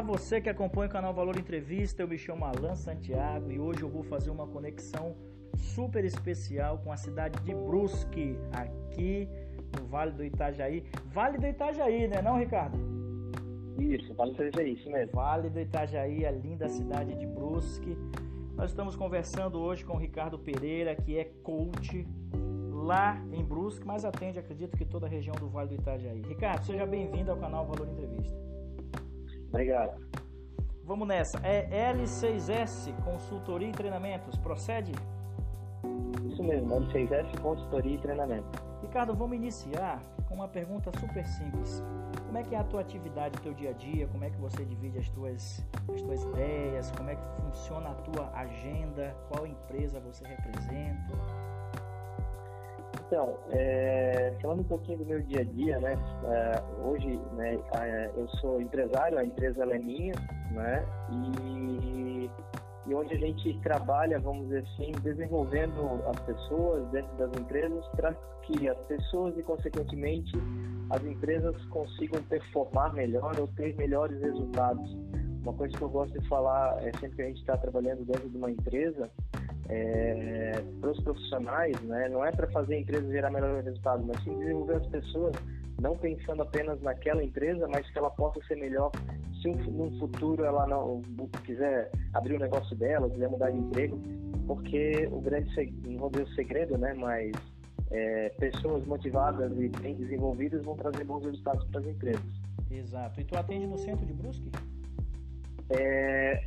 Olá, você que acompanha o canal Valor Entrevista, eu me chamo Alan Santiago e hoje eu vou fazer uma conexão super especial com a cidade de Brusque, aqui no Vale do Itajaí. Vale do Itajaí, né não, Ricardo? Isso, Vale do Itajaí, isso mesmo. Vale do Itajaí, a linda cidade de Brusque. Nós estamos conversando hoje com o Ricardo Pereira, que é coach lá em Brusque, mas atende, acredito que toda a região do Vale do Itajaí. Ricardo, seja bem-vindo ao canal Valor Entrevista. Obrigado. Vamos nessa. É L6S Consultoria e Treinamentos. Procede? Isso mesmo, L6S Consultoria e Treinamento. Ricardo, vamos iniciar com uma pergunta super simples. Como é que é a tua atividade, o teu dia a dia? Como é que você divide as tuas, as tuas ideias? Como é que funciona a tua agenda? Qual empresa você representa? Então, é, falando um pouquinho do meu dia a dia, né? É, hoje, né, eu sou empresário, a empresa é minha, né? E, e onde a gente trabalha, vamos dizer assim, desenvolvendo as pessoas dentro das empresas para que as pessoas e, consequentemente, as empresas consigam performar melhor ou ter melhores resultados. Uma coisa que eu gosto de falar é sempre que a gente está trabalhando dentro de uma empresa, é, para os profissionais, né, não é para fazer a empresa gerar melhor resultado, mas sim desenvolver as pessoas, não pensando apenas naquela empresa, mas que ela possa ser melhor se um, num futuro ela não quiser abrir o negócio dela, quiser mudar de emprego, porque o grande, não vou dizer o segredo, né, mas é, pessoas motivadas e bem desenvolvidas vão trazer bons resultados para as empresas. Exato. E tu atende no centro de Brusque? É,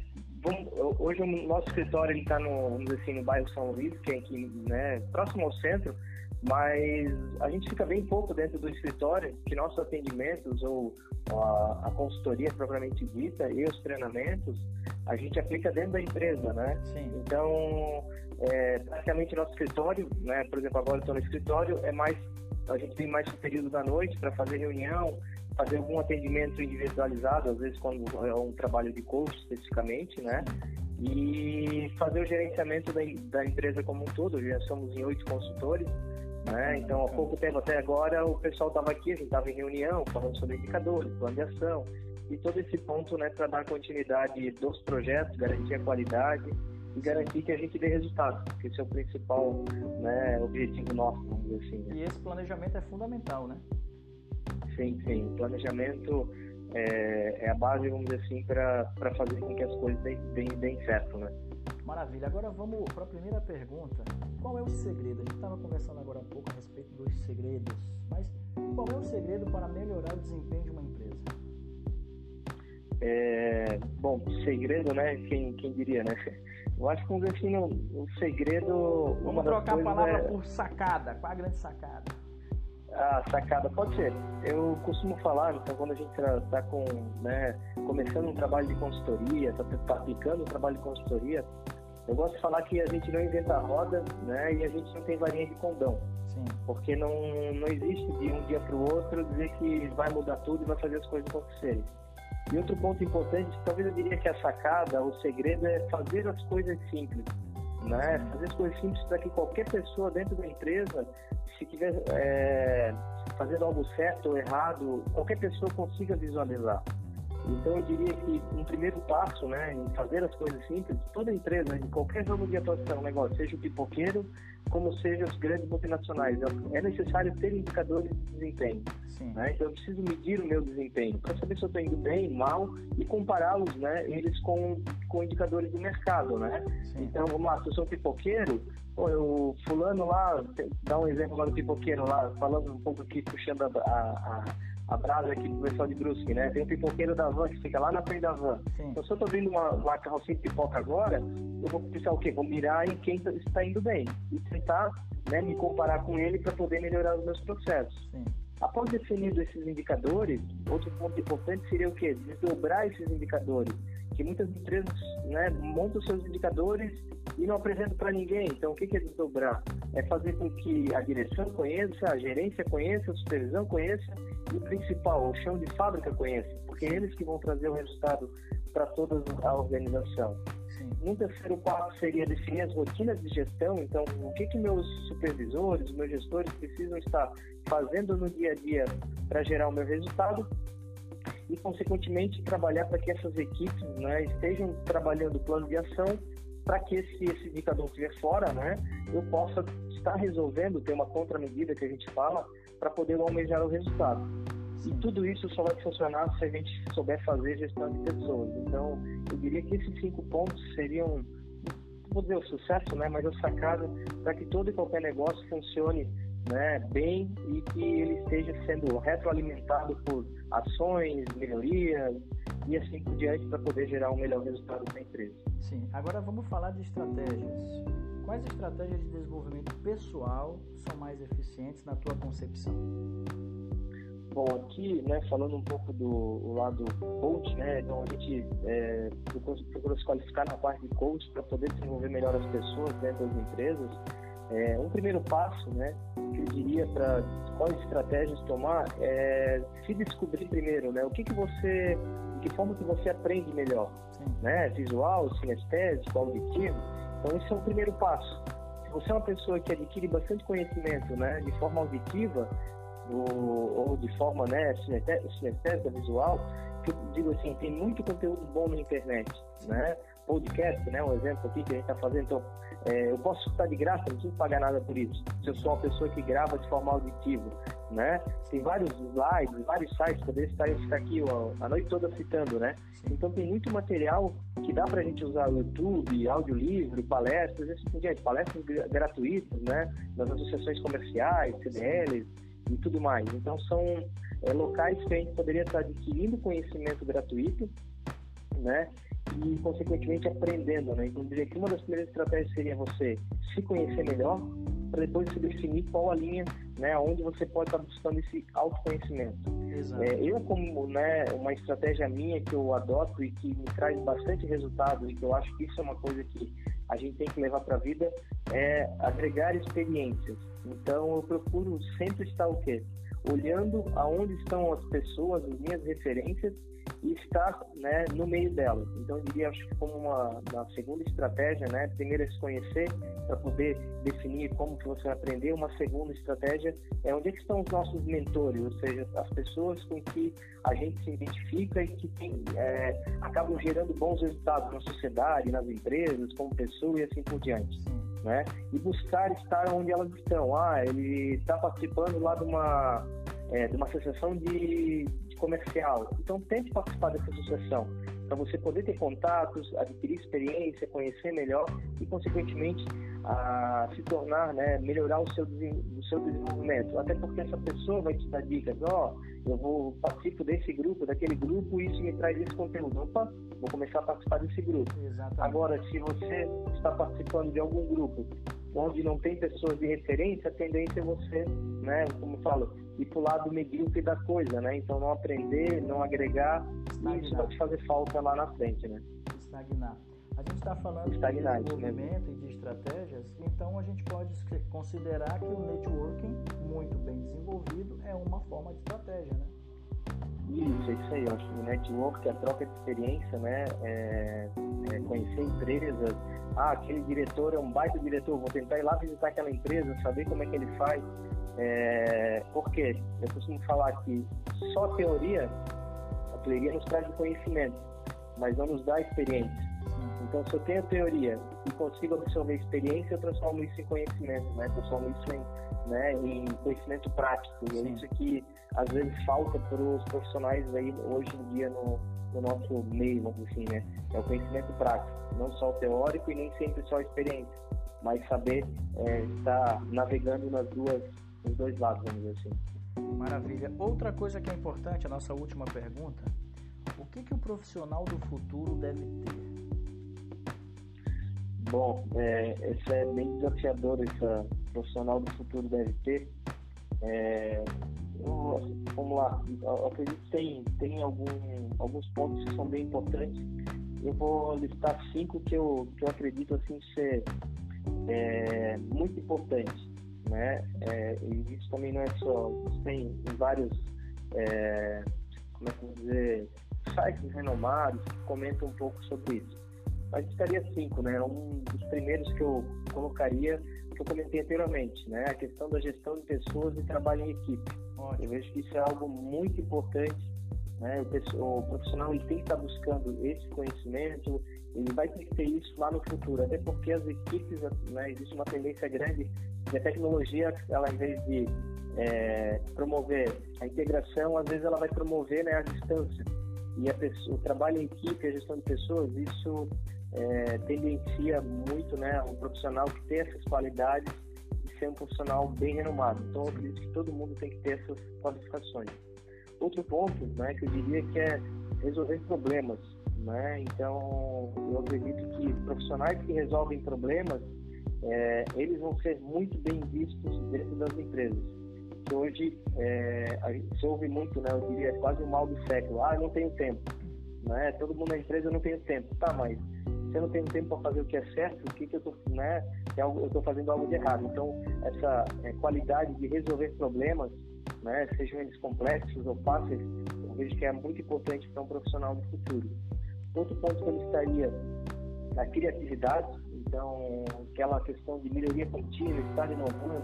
hoje o nosso escritório está no, assim, no bairro São Luís, que é aqui, né, próximo ao centro, mas a gente fica bem pouco dentro do escritório, que nossos atendimentos ou a, a consultoria propriamente dita e os treinamentos, a gente aplica dentro da empresa, né? Sim. Então, é, praticamente nosso escritório, né, por exemplo, agora estou no escritório, é mais a gente tem mais período da noite para fazer reunião, fazer algum atendimento individualizado, às vezes quando é um trabalho de coach especificamente, né? E fazer o gerenciamento da, da empresa como um todo. Já somos em oito consultores, né? Então, há pouco tempo até agora, o pessoal estava aqui, a gente estava em reunião, falando sobre indicadores, plano de ação e todo esse ponto, né, para dar continuidade dos projetos, garantir a qualidade e garantir que a gente dê resultado, que esse é o principal né, objetivo nosso, vamos dizer assim. Né? E esse planejamento é fundamental, né? Sim, sim. O planejamento é, é a base, vamos dizer assim, para fazer com que as coisas deem, deem, deem certo, né? Maravilha. Agora vamos para a primeira pergunta. Qual é o segredo? A gente estava conversando agora há pouco a respeito dos segredos, mas qual é o segredo para melhorar o desempenho de uma empresa? É, bom, segredo, né? Quem, quem diria, né? Eu acho que, assim, o, segredo... Vamos trocar a palavra é... por sacada. Qual a grande sacada? A sacada pode ser. Eu costumo falar, então, quando a gente está tá com, né, começando um trabalho de consultoria, está tá aplicando um trabalho de consultoria, eu gosto de falar que a gente não inventa a roda, né, e a gente não tem varinha de condão. Sim. Porque não, não existe de um dia para o outro dizer que vai mudar tudo e vai fazer as coisas acontecerem. E outro ponto importante, talvez eu diria que a sacada, o segredo é fazer as coisas simples. Né? Fazer as coisas simples para que qualquer pessoa dentro da empresa, se estiver é, fazendo algo certo ou errado, qualquer pessoa consiga visualizar. Então eu diria que um primeiro passo, né, em fazer as coisas simples, toda empresa, em qualquer ramo de atuação, negócio, seja o pipoqueiro, como seja os grandes multinacionais, é necessário ter indicadores de desempenho. Né? Então eu preciso medir o meu desempenho para saber se eu estou indo bem, mal e compará-los, né, eles com, com indicadores do mercado, né? Sim. Então vamos lá, se eu sou um pipoqueiro, pô, eu fulano lá, dá um exemplo lá do pipoqueiro lá, falando um pouco aqui, puxando a, a, a brasa aqui pro pessoal de Brusque, né? Tem um pipoqueiro da van que fica lá na frente da van. Sim. Então, se eu tô vendo uma, uma carrocinha de pipoca agora, eu vou pensar o quê? Vou mirar em quem está indo bem e tentar né, me comparar com ele para poder melhorar os meus processos. Sim. Após definido esses indicadores, outro ponto importante seria o quê? Desdobrar esses indicadores. Que muitas empresas né, montam seus indicadores e não apresentam para ninguém. Então, o que é desdobrar? É fazer com que a direção conheça, a gerência conheça, a supervisão conheça e o principal, o chão de fábrica conheça, porque é eles que vão trazer o resultado para toda a organização. Sim. Um terceiro passo seria definir as rotinas de gestão. Então, o que, que meus supervisores, meus gestores precisam estar fazendo no dia a dia para gerar o meu resultado. E, consequentemente, trabalhar para que essas equipes né, estejam trabalhando o plano de ação para que se esse indicador estiver fora, né, eu possa estar resolvendo, ter uma contramedida que a gente fala, para poder almejar o resultado. E tudo isso só vai funcionar se a gente souber fazer gestão de pessoas. Então, eu diria que esses cinco pontos seriam, vou dizer o sucesso, né, mas a sacada para que todo e qualquer negócio funcione né, bem e que ele esteja sendo retroalimentado por ações, melhorias e assim por diante para poder gerar um melhor resultado para a empresa. Sim, agora vamos falar de estratégias. Quais estratégias de desenvolvimento pessoal são mais eficientes na tua concepção? Bom, aqui, né, falando um pouco do lado coach, né, então a gente é, procura se qualificar na parte de coach para poder desenvolver melhor as pessoas dentro das empresas. É, um primeiro passo, né, que eu diria para quais estratégias tomar é se descobrir primeiro, né, o que que você, de que forma que você aprende melhor, Sim. né, visual, sinestésico, auditivo. Então esse é o primeiro passo. Se você é uma pessoa que adquire bastante conhecimento, né, de forma auditiva, ou, ou de forma né, sinestésica, visual, que eu digo assim, tem muito conteúdo bom na internet, né? Podcast, né? Um exemplo aqui que a gente está fazendo. Então, é, eu posso estar de graça, não preciso pagar nada por isso. Se eu sou uma pessoa que grava de forma auditiva, né? Tem vários slides, vários sites, poderia estar, aqui ó, a noite toda citando, né? Então tem muito material que dá para a gente usar YouTube, audiolivro, palestras, assim por diante, palestras gratuitas, né? Nas associações comerciais, CDLs, e tudo mais. Então, são é, locais que a gente poderia estar adquirindo conhecimento gratuito, né? E, consequentemente, aprendendo, né? Então, diria que uma das primeiras estratégias seria você se conhecer melhor, para depois se definir qual a linha, né? Onde você pode estar buscando esse autoconhecimento. É, eu, como né, uma estratégia minha que eu adoto e que me traz bastante resultado e que eu acho que isso é uma coisa que a gente tem que levar para a vida, é agregar experiências. Então, eu procuro sempre estar o quê? Olhando aonde estão as pessoas, as minhas referências e estar né, no meio delas. Então, eu diria, acho que como uma, uma segunda estratégia, né, primeiro é se conhecer para poder definir como que você vai aprender. Uma segunda estratégia é onde é estão os nossos mentores, ou seja, as pessoas com que a gente se identifica e que tem, é, acabam gerando bons resultados na sociedade, nas empresas, como pessoa e assim por diante né? E buscar estar onde elas estão. Ah, ele está participando lá de uma, é, de uma associação de, de comercial. Então, tente participar dessa associação para você poder ter contatos, adquirir experiência, conhecer melhor e, consequentemente, a se tornar, né, melhorar o seu, o seu desenvolvimento. Até porque essa pessoa vai te dar dicas, ó, oh, eu vou participo desse grupo, daquele grupo, e isso me traz esse conteúdo. Opa, vou começar a participar desse grupo. Exatamente. Agora, se você está participando de algum grupo onde não tem pessoas de referência, a tendência é você, né, como eu falo, ir para o lado medíocre da coisa, né? Então não aprender, não agregar, Estagnar. e isso te fazer falta lá na frente, né? Estagnar. A gente está falando Estagnar, de desenvolvimento e de estratégias, então a gente pode considerar que o networking muito bem desenvolvido é uma forma de estratégia, né? Isso, é isso aí. Eu acho que o network, a troca de experiência, né? É, é conhecer empresas. Ah, aquele diretor é um baita diretor, vou tentar ir lá visitar aquela empresa, saber como é que ele faz. É, porque eu costumo falar que só a teoria, a teoria nos traz o conhecimento, mas não nos dá experiência. Então, se eu tenho teoria e consigo absorver experiência, eu transformo isso em conhecimento, né? Transformo isso em, né, em conhecimento prático. E é isso que às vezes falta para os profissionais aí hoje em dia no, no nosso meio, vamos assim, né? É o conhecimento prático, não só o teórico e nem sempre só a experiência, mas saber é, estar navegando nas duas, nos dois lados, vamos dizer assim. Maravilha. Outra coisa que é importante, a nossa última pergunta, o que, que o profissional do futuro deve ter? Bom, é, esse é bem desafiador, essa profissional do futuro deve ter. É, vamos lá, eu acredito que tem, tem algum, alguns pontos que são bem importantes. Eu vou listar cinco que eu, que eu acredito assim ser é, muito importantes. Né? É, e isso também não é só, tem vários, é, como é que eu vou dizer, sites renomados que comentam um pouco sobre isso mas estaria cinco, né? Um dos primeiros que eu colocaria, que eu comentei anteriormente, né? A questão da gestão de pessoas e trabalho em equipe. Eu vejo que isso é algo muito importante né? O, o profissional ele tem que estar buscando esse conhecimento, ele vai ter que ter isso lá no futuro, até porque as equipes, né, existe uma tendência grande de a tecnologia, ela em vez de é, promover a integração, às vezes ela vai promover né, a distância. E pessoa, o trabalho em equipe, a gestão de pessoas, isso é, tendencia muito né, um profissional que tem essas qualidades e ser um profissional bem renomado. Então, eu acredito que todo mundo tem que ter essas qualificações. Outro ponto né, que eu diria que é resolver problemas. Né? Então, eu acredito que profissionais que resolvem problemas, é, eles vão ser muito bem vistos dentro das empresas. Que hoje é, se ouve muito, né? Eu diria quase o mal do século. Ah, eu não tenho tempo. Né? Todo mundo na empresa não tem tempo. Tá, mas se eu não tenho tempo para fazer o que é certo, o que, que eu estou né? É eu estou fazendo algo de errado. Então, essa é, qualidade de resolver problemas, né? Sejam eles complexos ou fáceis, eu vejo que é muito importante para um profissional do futuro. Outro ponto que eu estaria na criatividade, então aquela questão de melhoria contínua, estar inovando,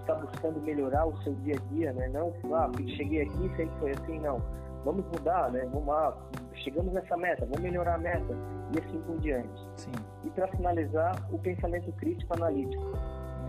estar buscando melhorar o seu dia a dia, né? Não, ah, cheguei aqui sempre foi assim, não. Vamos mudar, né? Vamos lá, chegamos nessa meta, vamos melhorar a meta e assim por diante. Sim. E para finalizar, o pensamento crítico analítico.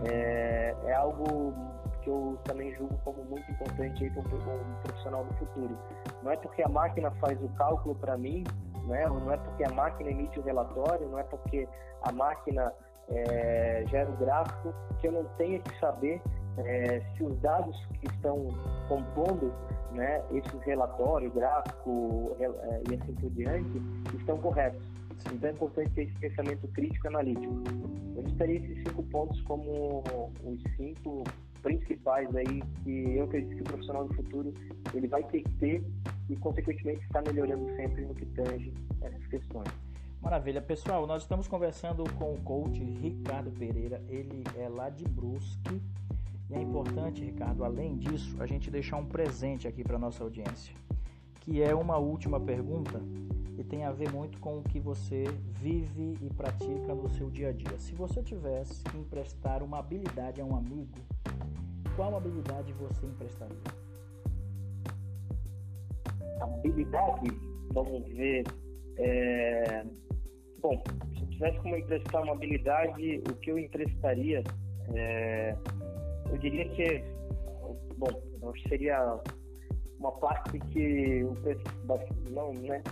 É, é algo que eu também julgo como muito importante para um profissional do futuro. Não é porque a máquina faz o cálculo para mim né? não é porque a máquina emite o relatório, não é porque a máquina é, gera o gráfico que eu não tenha que saber é, se os dados que estão compondo né, esses relatórios, gráfico é, e assim por diante, estão corretos. Então é importante ter esse pensamento crítico e analítico. Eu listaria esses cinco pontos como os cinco principais aí que eu acredito que o profissional do futuro ele vai ter que ter e consequentemente está melhorando sempre no que tange essas questões. Maravilha, pessoal. Nós estamos conversando com o coach Ricardo Pereira. Ele é lá de Brusque. E é importante, Ricardo, além disso, a gente deixar um presente aqui para nossa audiência, que é uma última pergunta e tem a ver muito com o que você vive e pratica no seu dia a dia. Se você tivesse que emprestar uma habilidade a um amigo, qual habilidade você emprestaria? Habilidade? Vamos ver. É... Bom, se eu tivesse como emprestar uma habilidade, o que eu emprestaria, é... eu diria que, bom, seria uma parte que o pessoal, não, né,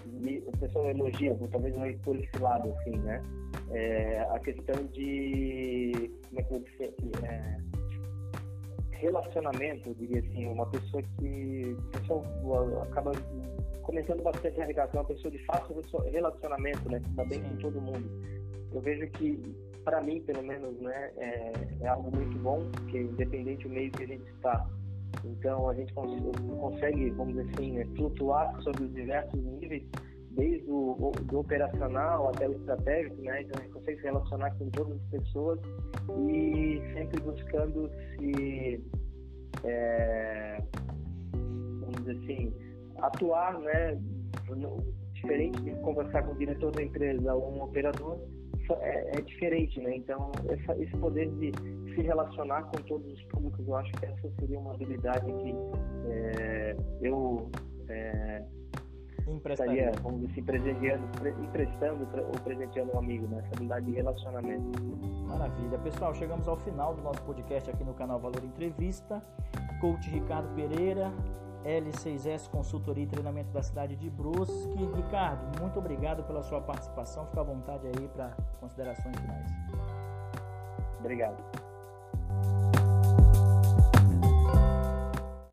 o pessoal elogia, talvez não é por esse lado, assim, né? É, a questão de, como é que eu vou dizer, é, relacionamento, eu diria assim, uma pessoa que o pessoal acaba começando bastante a ligação, uma pessoa de fácil relacionamento, né, que está bem com todo mundo. Eu vejo que, para mim, pelo menos, né, é, é algo muito bom, porque independente do meio que a gente está, então a gente consegue, vamos dizer assim, né, flutuar sobre os diversos níveis, desde o do operacional até o estratégico, né? Então a gente consegue se relacionar com todas as pessoas e sempre buscando se, é, vamos dizer assim, atuar, né? Diferente de conversar com o diretor da empresa ou um operador, é, é diferente, né? Então essa, esse poder de se relacionar com todos os públicos, eu acho que essa seria uma habilidade que é, eu é, estaria, vamos dizer assim, presenteando, emprestando ou presenteando um amigo, né? Essa habilidade de relacionamento. Maravilha. Pessoal, chegamos ao final do nosso podcast aqui no canal Valor Entrevista. Coach Ricardo Pereira, L6S Consultoria e Treinamento da cidade de Brusque. Ricardo, muito obrigado pela sua participação. Fica à vontade aí para considerações finais. Obrigado.